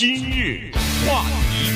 今日话题，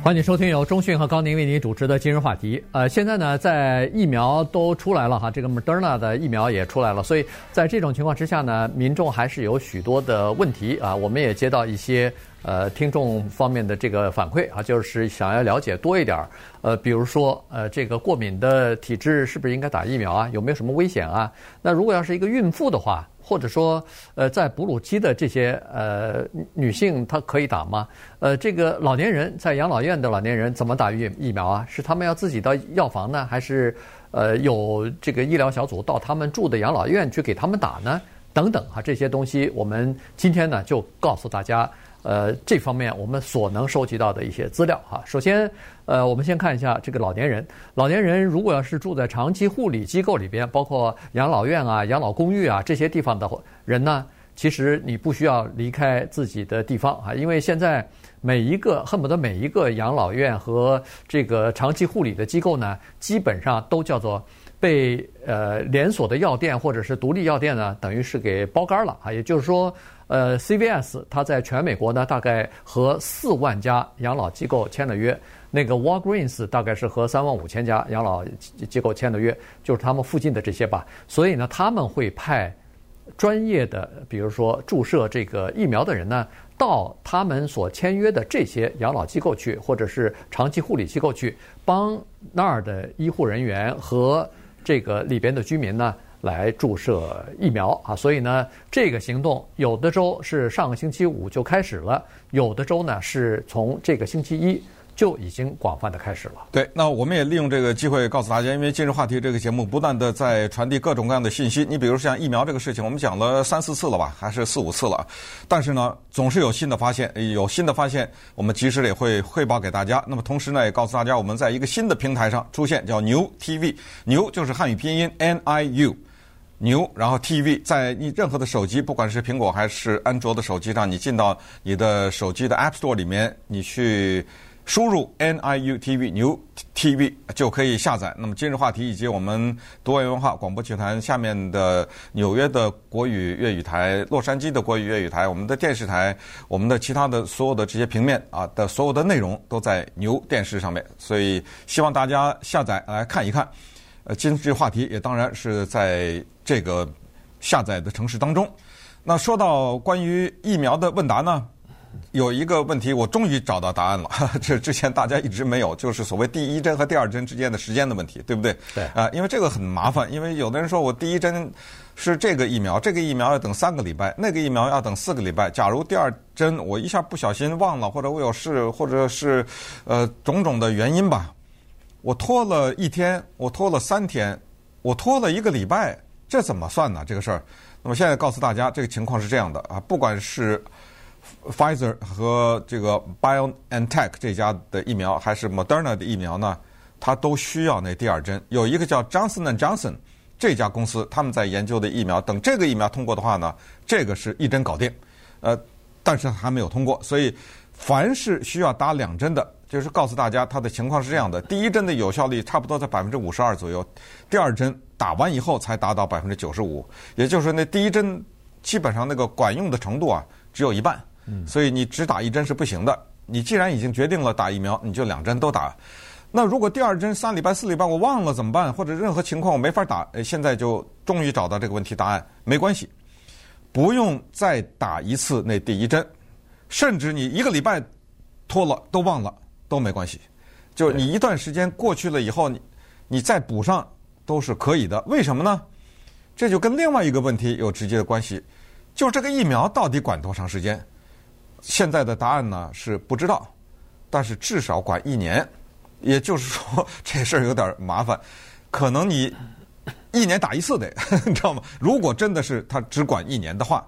欢迎收听由中讯和高宁为您主持的今日话题。呃，现在呢，在疫苗都出来了哈，这个 Moderna 的疫苗也出来了，所以在这种情况之下呢，民众还是有许多的问题啊。我们也接到一些。呃，听众方面的这个反馈啊，就是想要了解多一点。呃，比如说，呃，这个过敏的体质是不是应该打疫苗啊？有没有什么危险啊？那如果要是一个孕妇的话，或者说，呃，在哺乳期的这些呃女性，她可以打吗？呃，这个老年人在养老院的老年人怎么打疫疫苗啊？是他们要自己到药房呢，还是呃有这个医疗小组到他们住的养老院去给他们打呢？等等啊，这些东西我们今天呢就告诉大家。呃，这方面我们所能收集到的一些资料哈。首先，呃，我们先看一下这个老年人。老年人如果要是住在长期护理机构里边，包括养老院啊、养老公寓啊这些地方的人呢，其实你不需要离开自己的地方啊，因为现在每一个恨不得每一个养老院和这个长期护理的机构呢，基本上都叫做被呃连锁的药店或者是独立药店呢，等于是给包干了啊。也就是说。呃，CVS 它在全美国呢，大概和四万家养老机构签了约。那个 Walgreens 大概是和三万五千家养老机构签的约，就是他们附近的这些吧。所以呢，他们会派专业的，比如说注射这个疫苗的人呢，到他们所签约的这些养老机构去，或者是长期护理机构去，帮那儿的医护人员和这个里边的居民呢。来注射疫苗啊，所以呢，这个行动有的州是上个星期五就开始了，有的州呢是从这个星期一就已经广泛的开始了。对，那我们也利用这个机会告诉大家，因为今日话题这个节目不断的在传递各种各样的信息。你比如像疫苗这个事情，我们讲了三四次了吧，还是四五次了，但是呢，总是有新的发现，有新的发现，我们及时也会汇报给大家。那么同时呢，也告诉大家，我们在一个新的平台上出现，叫牛 TV，牛就是汉语拼音 N I U。牛，然后 TV 在你任何的手机，不管是苹果还是安卓的手机上，你进到你的手机的 App Store 里面，你去输入 NIU TV 牛 TV 就可以下载。那么今日话题以及我们多元文化广播集团下面的纽约的国语粤语台、洛杉矶的国语粤语台、我们的电视台、我们的其他的所有的这些平面啊的所有的内容都在牛电视上面，所以希望大家下载来看一看。呃，今日话题也当然是在这个下载的城市当中。那说到关于疫苗的问答呢，有一个问题我终于找到答案了，这之前大家一直没有，就是所谓第一针和第二针之间的时间的问题，对不对？对。啊，因为这个很麻烦，因为有的人说我第一针是这个疫苗，这个疫苗要等三个礼拜，那个疫苗要等四个礼拜。假如第二针我一下不小心忘了，或者我有事，或者是呃种种的原因吧。我拖了一天，我拖了三天，我拖了一个礼拜，这怎么算呢？这个事儿。那么现在告诉大家，这个情况是这样的啊，不管是 Pfizer 和这个 BioNTech 这家的疫苗，还是 Moderna 的疫苗呢，它都需要那第二针。有一个叫 Johnson and Johnson 这家公司，他们在研究的疫苗，等这个疫苗通过的话呢，这个是一针搞定。呃，但是还没有通过，所以凡是需要打两针的。就是告诉大家，它的情况是这样的：第一针的有效率差不多在百分之五十二左右，第二针打完以后才达到百分之九十五，也就是说，那第一针基本上那个管用的程度啊只有一半。所以你只打一针是不行的。你既然已经决定了打疫苗，你就两针都打。那如果第二针三礼拜、四礼拜我忘了怎么办？或者任何情况我没法打？现在就终于找到这个问题答案。没关系，不用再打一次那第一针，甚至你一个礼拜拖了都忘了。都没关系，就你一段时间过去了以后，你你再补上都是可以的。为什么呢？这就跟另外一个问题有直接的关系，就是这个疫苗到底管多长时间？现在的答案呢是不知道，但是至少管一年。也就是说，这事儿有点麻烦，可能你一年打一次得，你知道吗？如果真的是他只管一年的话，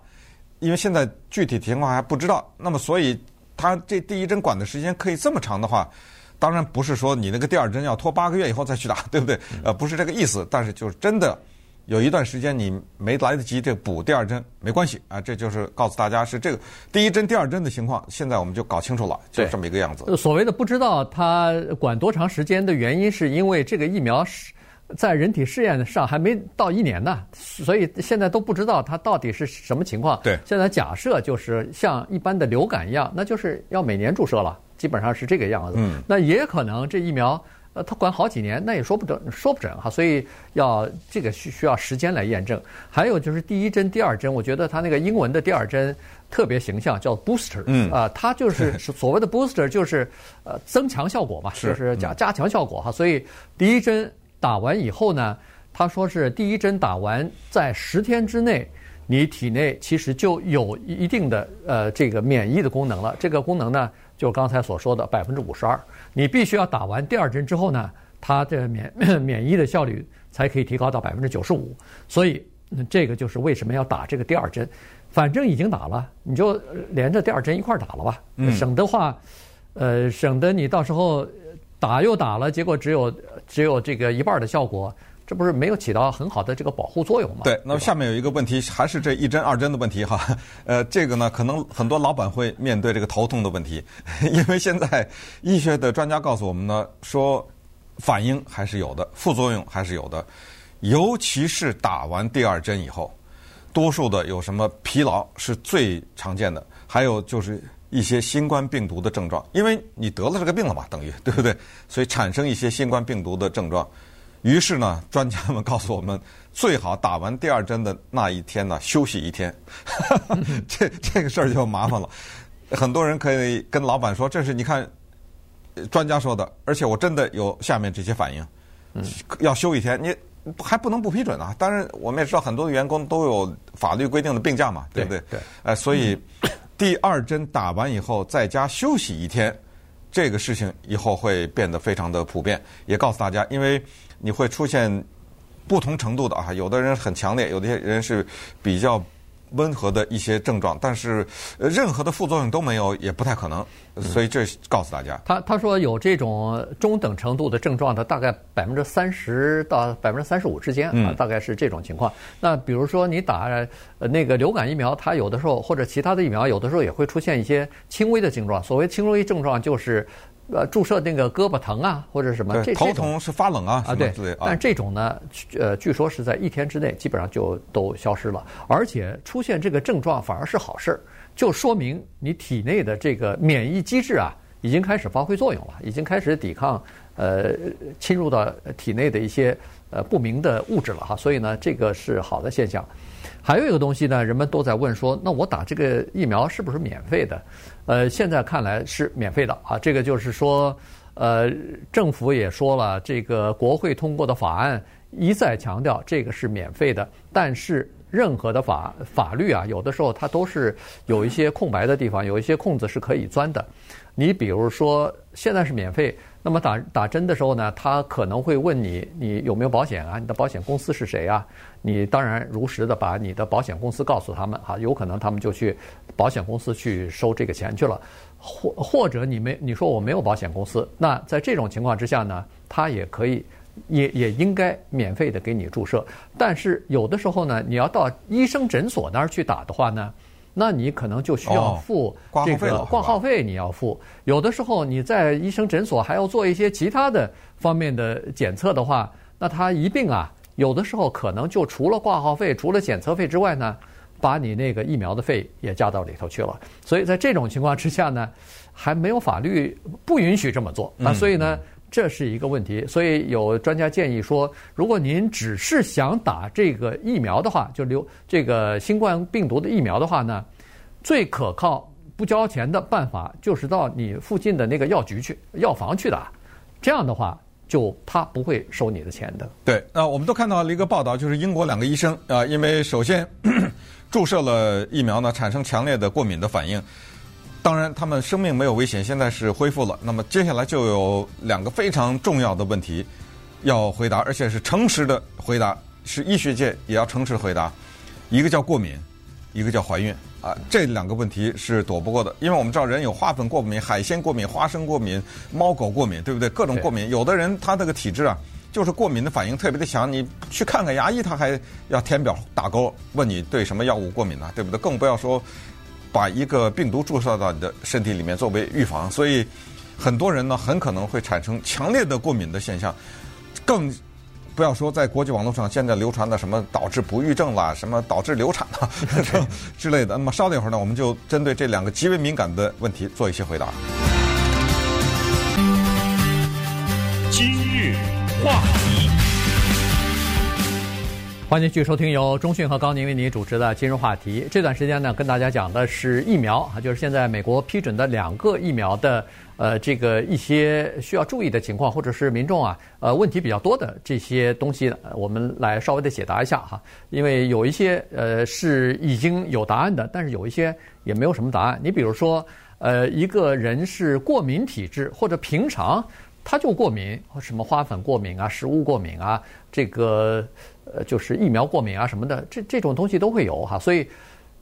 因为现在具体情况还不知道，那么所以。他这第一针管的时间可以这么长的话，当然不是说你那个第二针要拖八个月以后再去打，对不对？呃，不是这个意思。但是就是真的有一段时间你没来得及这补第二针，没关系啊。这就是告诉大家是这个第一针、第二针的情况，现在我们就搞清楚了，就这么一个样子。所谓的不知道它管多长时间的原因，是因为这个疫苗是在人体试验上还没到一年呢，所以现在都不知道它到底是什么情况。对，现在假设就是像一般的流感一样，那就是要每年注射了，基本上是这个样子。嗯，那也可能这疫苗。呃，他管好几年，那也说不准，说不准哈，所以要这个需需要时间来验证。还有就是第一针、第二针，我觉得他那个英文的第二针特别形象，叫 booster，嗯啊，它就是 所谓的 booster，就是呃增强效果嘛，就是加加强效果哈。所以第一针打完以后呢，他说是第一针打完在十天之内，你体内其实就有一定的呃这个免疫的功能了。这个功能呢，就是刚才所说的百分之五十二。你必须要打完第二针之后呢，它的免 免疫的效率才可以提高到百分之九十五。所以这个就是为什么要打这个第二针。反正已经打了，你就连着第二针一块儿打了吧，省得话，呃，省得你到时候打又打了，结果只有只有这个一半的效果。这不是没有起到很好的这个保护作用吗？对，那么下面有一个问题，还是这一针二针的问题哈。呃，这个呢，可能很多老板会面对这个头痛的问题，因为现在医学的专家告诉我们呢，说反应还是有的，副作用还是有的，尤其是打完第二针以后，多数的有什么疲劳是最常见的，还有就是一些新冠病毒的症状，因为你得了这个病了嘛，等于对不对？所以产生一些新冠病毒的症状。于是呢，专家们告诉我们，最好打完第二针的那一天呢，休息一天。这这个事儿就麻烦了。很多人可以跟老板说：“这是你看专家说的，而且我真的有下面这些反应，要休一天，你还不能不批准啊。”当然，我们也知道很多的员工都有法律规定的病假嘛，对不对？对。哎，所以第二针打完以后，在家休息一天，这个事情以后会变得非常的普遍。也告诉大家，因为。你会出现不同程度的啊，有的人很强烈，有的人是比较温和的一些症状，但是任何的副作用都没有，也不太可能。所以这告诉大家，他他说有这种中等程度的症状的，大概百分之三十到百分之三十五之间啊，大概是这种情况。那比如说你打那个流感疫苗，它有的时候或者其他的疫苗，有的时候也会出现一些轻微的症状。所谓轻微症状就是。呃，注射那个胳膊疼啊，或者什么？这头疼是发冷啊，啊对。但这种呢，呃，据说是在一天之内基本上就都消失了，而且出现这个症状反而是好事儿，就说明你体内的这个免疫机制啊，已经开始发挥作用了，已经开始抵抗呃侵入到体内的一些呃不明的物质了哈。所以呢，这个是好的现象。还有一个东西呢，人们都在问说，那我打这个疫苗是不是免费的？呃，现在看来是免费的啊。这个就是说，呃，政府也说了，这个国会通过的法案一再强调这个是免费的。但是任何的法法律啊，有的时候它都是有一些空白的地方，有一些空子是可以钻的。你比如说，现在是免费。那么打打针的时候呢，他可能会问你，你有没有保险啊？你的保险公司是谁啊？你当然如实的把你的保险公司告诉他们哈，有可能他们就去保险公司去收这个钱去了，或或者你没你说我没有保险公司，那在这种情况之下呢，他也可以也也应该免费的给你注射，但是有的时候呢，你要到医生诊所那儿去打的话呢。那你可能就需要付这个挂号费，你要付。有的时候你在医生诊所还要做一些其他的方面的检测的话，那他一并啊，有的时候可能就除了挂号费、除了检测费之外呢，把你那个疫苗的费也加到里头去了。所以在这种情况之下呢，还没有法律不允许这么做啊。所以呢。这是一个问题，所以有专家建议说，如果您只是想打这个疫苗的话，就留这个新冠病毒的疫苗的话呢，最可靠不交钱的办法就是到你附近的那个药局去、药房去打，这样的话就他不会收你的钱的。对，那我们都看到了一个报道，就是英国两个医生啊，因为首先 注射了疫苗呢，产生强烈的过敏的反应。当然，他们生命没有危险，现在是恢复了。那么接下来就有两个非常重要的问题要回答，而且是诚实的回答，是医学界也要诚实回答。一个叫过敏，一个叫怀孕啊，这两个问题是躲不过的，因为我们知道人有花粉过敏、海鲜过敏、花生过敏、猫狗过敏，对不对？各种过敏，有的人他这个体质啊，就是过敏的反应特别的强，你去看看牙医，他还要填表打勾，问你对什么药物过敏呢？对不对？更不要说。把一个病毒注射到你的身体里面作为预防，所以很多人呢很可能会产生强烈的过敏的现象。更不要说在国际网络上现在流传的什么导致不育症啦，什么导致流产啦之类的。那么稍等一会儿呢，我们就针对这两个极为敏感的问题做一些回答。今日话题，欢迎继续收听由中讯和高宁为您主持的《今日话题》。这段时间呢，跟大家讲的是疫苗啊，就是现在美国批准的两个疫苗的呃这个一些需要注意的情况，或者是民众啊呃问题比较多的这些东西，我们来稍微的解答一下哈。因为有一些呃是已经有答案的，但是有一些也没有什么答案。你比如说呃一个人是过敏体质，或者平常。他就过敏，什么花粉过敏啊，食物过敏啊，这个呃就是疫苗过敏啊什么的，这这种东西都会有哈。所以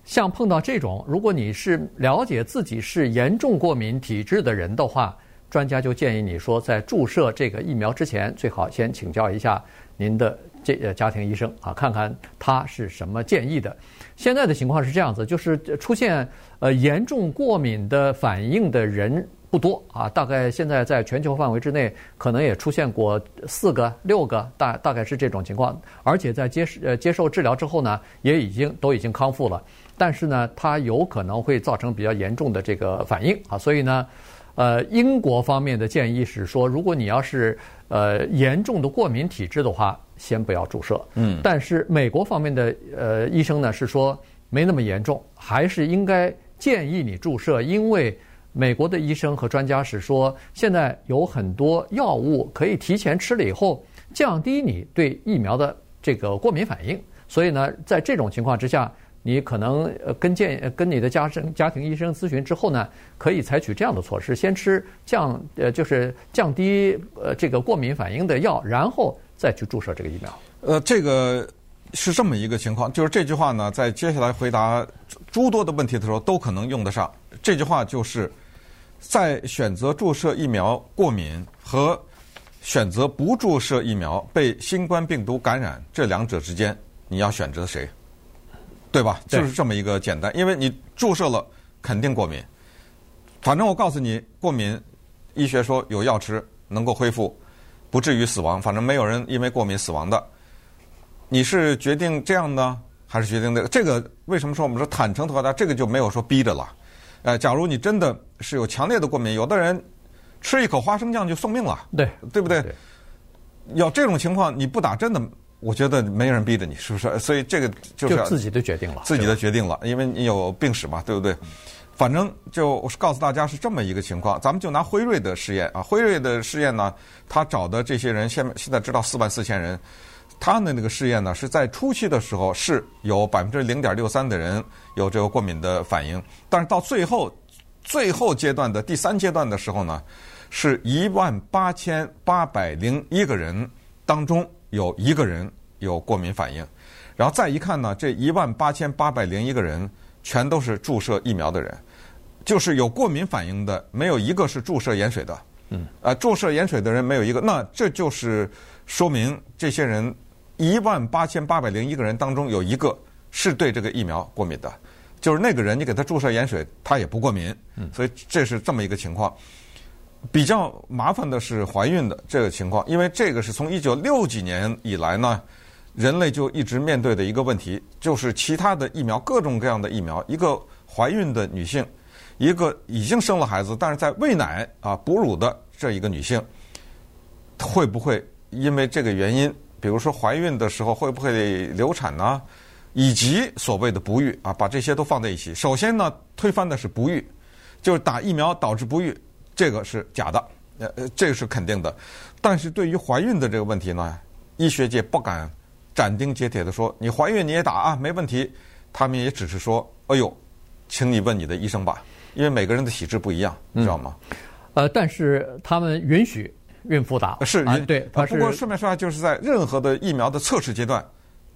像碰到这种，如果你是了解自己是严重过敏体质的人的话，专家就建议你说，在注射这个疫苗之前，最好先请教一下您的这呃家庭医生啊，看看他是什么建议的。现在的情况是这样子，就是出现呃严重过敏的反应的人。不多啊，大概现在在全球范围之内，可能也出现过四个、六个，大大概是这种情况。而且在接呃接受治疗之后呢，也已经都已经康复了。但是呢，它有可能会造成比较严重的这个反应啊。所以呢，呃，英国方面的建议是说，如果你要是呃严重的过敏体质的话，先不要注射。嗯。但是美国方面的呃医生呢是说没那么严重，还是应该建议你注射，因为。美国的医生和专家是说，现在有很多药物可以提前吃了以后降低你对疫苗的这个过敏反应。所以呢，在这种情况之下，你可能呃跟建跟你的家生家庭医生咨询之后呢，可以采取这样的措施：先吃降呃就是降低呃这个过敏反应的药，然后再去注射这个疫苗。呃，这个是这么一个情况，就是这句话呢，在接下来回答诸多的问题的时候都可能用得上。这句话就是。在选择注射疫苗过敏和选择不注射疫苗被新冠病毒感染这两者之间，你要选择谁？对吧？就是这么一个简单。因为你注射了肯定过敏，反正我告诉你，过敏医学说有药吃能够恢复，不至于死亡。反正没有人因为过敏死亡的。你是决定这样呢，还是决定这个？这个为什么说我们说坦诚的回答？这个就没有说逼着了。呃，假如你真的是有强烈的过敏，有的人吃一口花生酱就送命了，对，对不对？对。有这种情况，你不打针的，我觉得没人逼着你，是不是？所以这个就是就自己的决定了，自己的决定了，因为你有病史嘛，对不对？反正就告诉大家是这么一个情况，咱们就拿辉瑞的试验啊，辉瑞的试验呢，他找的这些人现现在知道四万四千人。他的那个试验呢，是在初期的时候是有百分之零点六三的人有这个过敏的反应，但是到最后最后阶段的第三阶段的时候呢，是一万八千八百零一个人当中有一个人有过敏反应，然后再一看呢，这一万八千八百零一个人全都是注射疫苗的人，就是有过敏反应的没有一个是注射盐水的，嗯，呃，注射盐水的人没有一个，那这就是说明这些人。一万八千八百零一个人当中有一个是对这个疫苗过敏的，就是那个人你给他注射盐水，他也不过敏，所以这是这么一个情况。比较麻烦的是怀孕的这个情况，因为这个是从一九六几年以来呢，人类就一直面对的一个问题，就是其他的疫苗，各种各样的疫苗，一个怀孕的女性，一个已经生了孩子，但是在喂奶啊哺乳的这一个女性，会不会因为这个原因？比如说怀孕的时候会不会流产呢？以及所谓的不育啊，把这些都放在一起。首先呢，推翻的是不育，就是打疫苗导致不育，这个是假的，呃，这个是肯定的。但是对于怀孕的这个问题呢，医学界不敢斩钉截铁的说，你怀孕你也打啊，没问题。他们也只是说，哎呦，请你问你的医生吧，因为每个人的体质不一样，知道吗？呃，但是他们允许。孕妇打是、啊，对。不过顺便说下，就是在任何的疫苗的测试阶段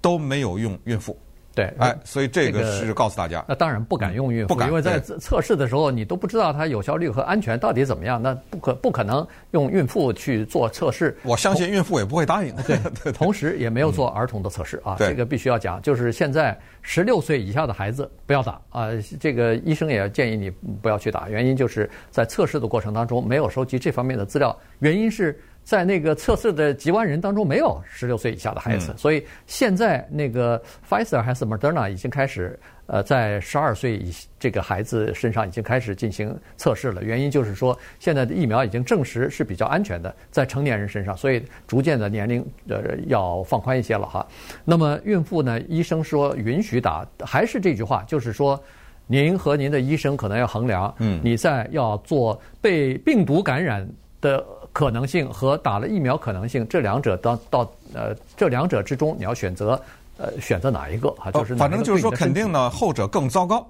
都没有用孕妇。对，哎，所以这个是告诉大家。那当然不敢用孕妇，不敢，因为在测试的时候你都不知道它有效率和安全到底怎么样，那不可不可能用孕妇去做测试。我相信孕妇也不会答应。对，同时也没有做儿童的测试啊，这个必须要讲。就是现在十六岁以下的孩子不要打啊，这个医生也建议你不要去打，原因就是在测试的过程当中没有收集这方面的资料，原因是。在那个测试的几万人当中没有十六岁以下的孩子，嗯、所以现在那个 Pfizer 还是 Moderna 已经开始呃在十二岁以这个孩子身上已经开始进行测试了。原因就是说现在的疫苗已经证实是比较安全的，在成年人身上，所以逐渐的年龄呃要放宽一些了哈。那么孕妇呢，医生说允许打，还是这句话，就是说您和您的医生可能要衡量，嗯，你在要做被病毒感染的。可能性和打了疫苗可能性，这两者到到呃这两者之中，你要选择呃选择哪一个啊？就是反正就是说，肯定呢后者更糟糕，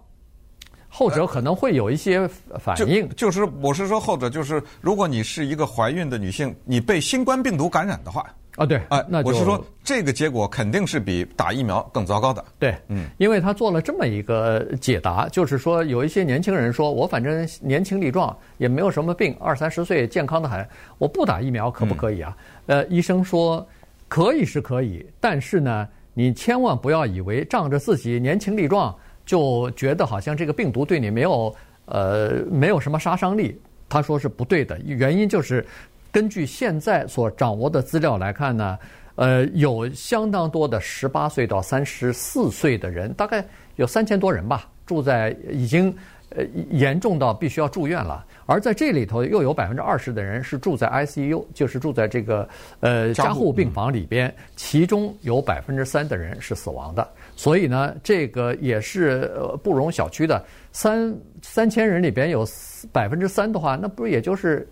后者可能会有一些反应。就，就是我是说后者，就是如果你是一个怀孕的女性，你被新冠病毒感染的话。啊，对，啊，那我是说，这个结果肯定是比打疫苗更糟糕的。对，嗯，因为他做了这么一个解答，就是说有一些年轻人说，我反正年轻力壮，也没有什么病，二三十岁健康的很，我不打疫苗可不可以啊？嗯、呃，医生说可以是可以，但是呢，你千万不要以为仗着自己年轻力壮，就觉得好像这个病毒对你没有呃没有什么杀伤力。他说是不对的，原因就是。根据现在所掌握的资料来看呢，呃，有相当多的十八岁到三十四岁的人，大概有三千多人吧，住在已经呃严重到必须要住院了。而在这里头，又有百分之二十的人是住在 ICU，就是住在这个呃加护病房里边，其中有百分之三的人是死亡的。所以呢，这个也是不容小觑的。三三千人里边有百分之三的话，那不是也就是？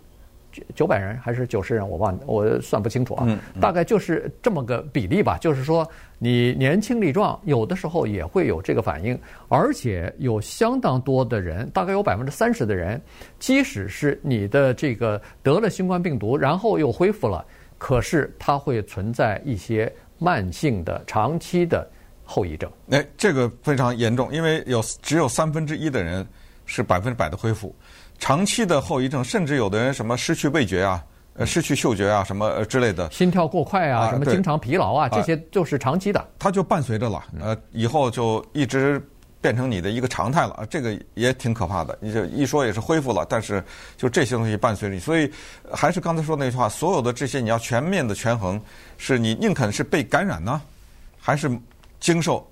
九百人还是九十人，我忘，我算不清楚啊。大概就是这么个比例吧。就是说，你年轻力壮，有的时候也会有这个反应，而且有相当多的人，大概有百分之三十的人，即使是你的这个得了新冠病毒，然后又恢复了，可是它会存在一些慢性的、长期的后遗症。哎，这个非常严重，因为有只有三分之一的人是百分之百的恢复。长期的后遗症，甚至有的人什么失去味觉啊，呃，失去嗅觉啊，什么呃之类的，心跳过快啊，什么经常疲劳啊，这些就是长期的，它就伴随着了，呃，以后就一直变成你的一个常态了，这个也挺可怕的。你就一说也是恢复了，但是就这些东西伴随着你，所以还是刚才说那句话，所有的这些你要全面的权衡，是你宁肯是被感染呢，还是经受？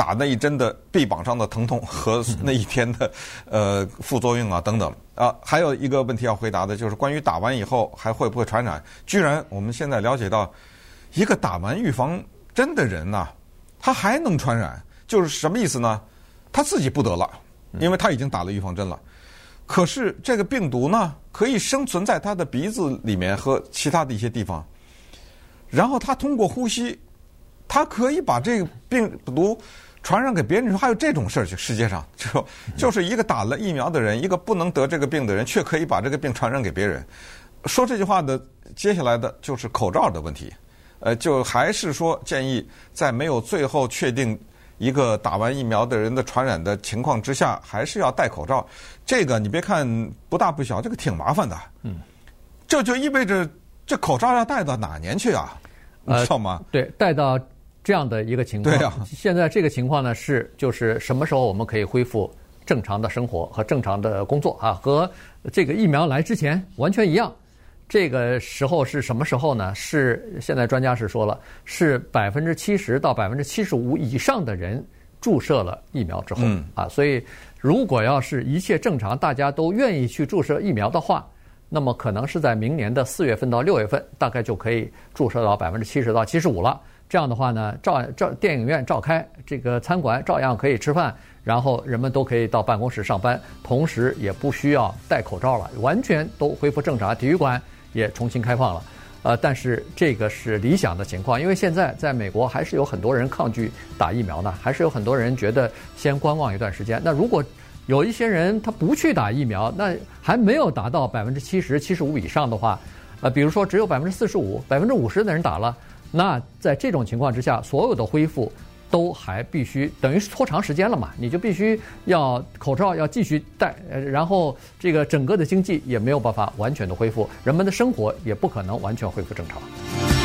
打那一针的臂膀上的疼痛和 那一天的呃副作用啊等等啊，还有一个问题要回答的就是关于打完以后还会不会传染？居然我们现在了解到，一个打完预防针的人呐，他还能传染，就是什么意思呢？他自己不得了，因为他已经打了预防针了。可是这个病毒呢，可以生存在他的鼻子里面和其他的一些地方，然后他通过呼吸，他可以把这个病毒。传染给别人，你说还有这种事儿？世界上就就是一个打了疫苗的人，一个不能得这个病的人，却可以把这个病传染给别人。说这句话的，接下来的就是口罩的问题。呃，就还是说建议在没有最后确定一个打完疫苗的人的传染的情况之下，还是要戴口罩。这个你别看不大不小，这个挺麻烦的。嗯，这就意味着这口罩要戴到哪年去啊？你知道吗？呃，对，戴到。这样的一个情况，对啊，现在这个情况呢是，就是什么时候我们可以恢复正常的生活和正常的工作啊？和这个疫苗来之前完全一样。这个时候是什么时候呢？是现在专家是说了，是百分之七十到百分之七十五以上的人注射了疫苗之后啊。所以如果要是一切正常，大家都愿意去注射疫苗的话，那么可能是在明年的四月份到六月份，大概就可以注射到百分之七十到七十五了。这样的话呢，照照电影院照开，这个餐馆照样可以吃饭，然后人们都可以到办公室上班，同时也不需要戴口罩了，完全都恢复正常。体育馆也重新开放了，呃，但是这个是理想的情况，因为现在在美国还是有很多人抗拒打疫苗呢，还是有很多人觉得先观望一段时间。那如果有一些人他不去打疫苗，那还没有达到百分之七十、七十五以上的话，呃，比如说只有百分之四十五、百分之五十的人打了。那在这种情况之下，所有的恢复都还必须等于是拖长时间了嘛？你就必须要口罩要继续戴，然后这个整个的经济也没有办法完全的恢复，人们的生活也不可能完全恢复正常。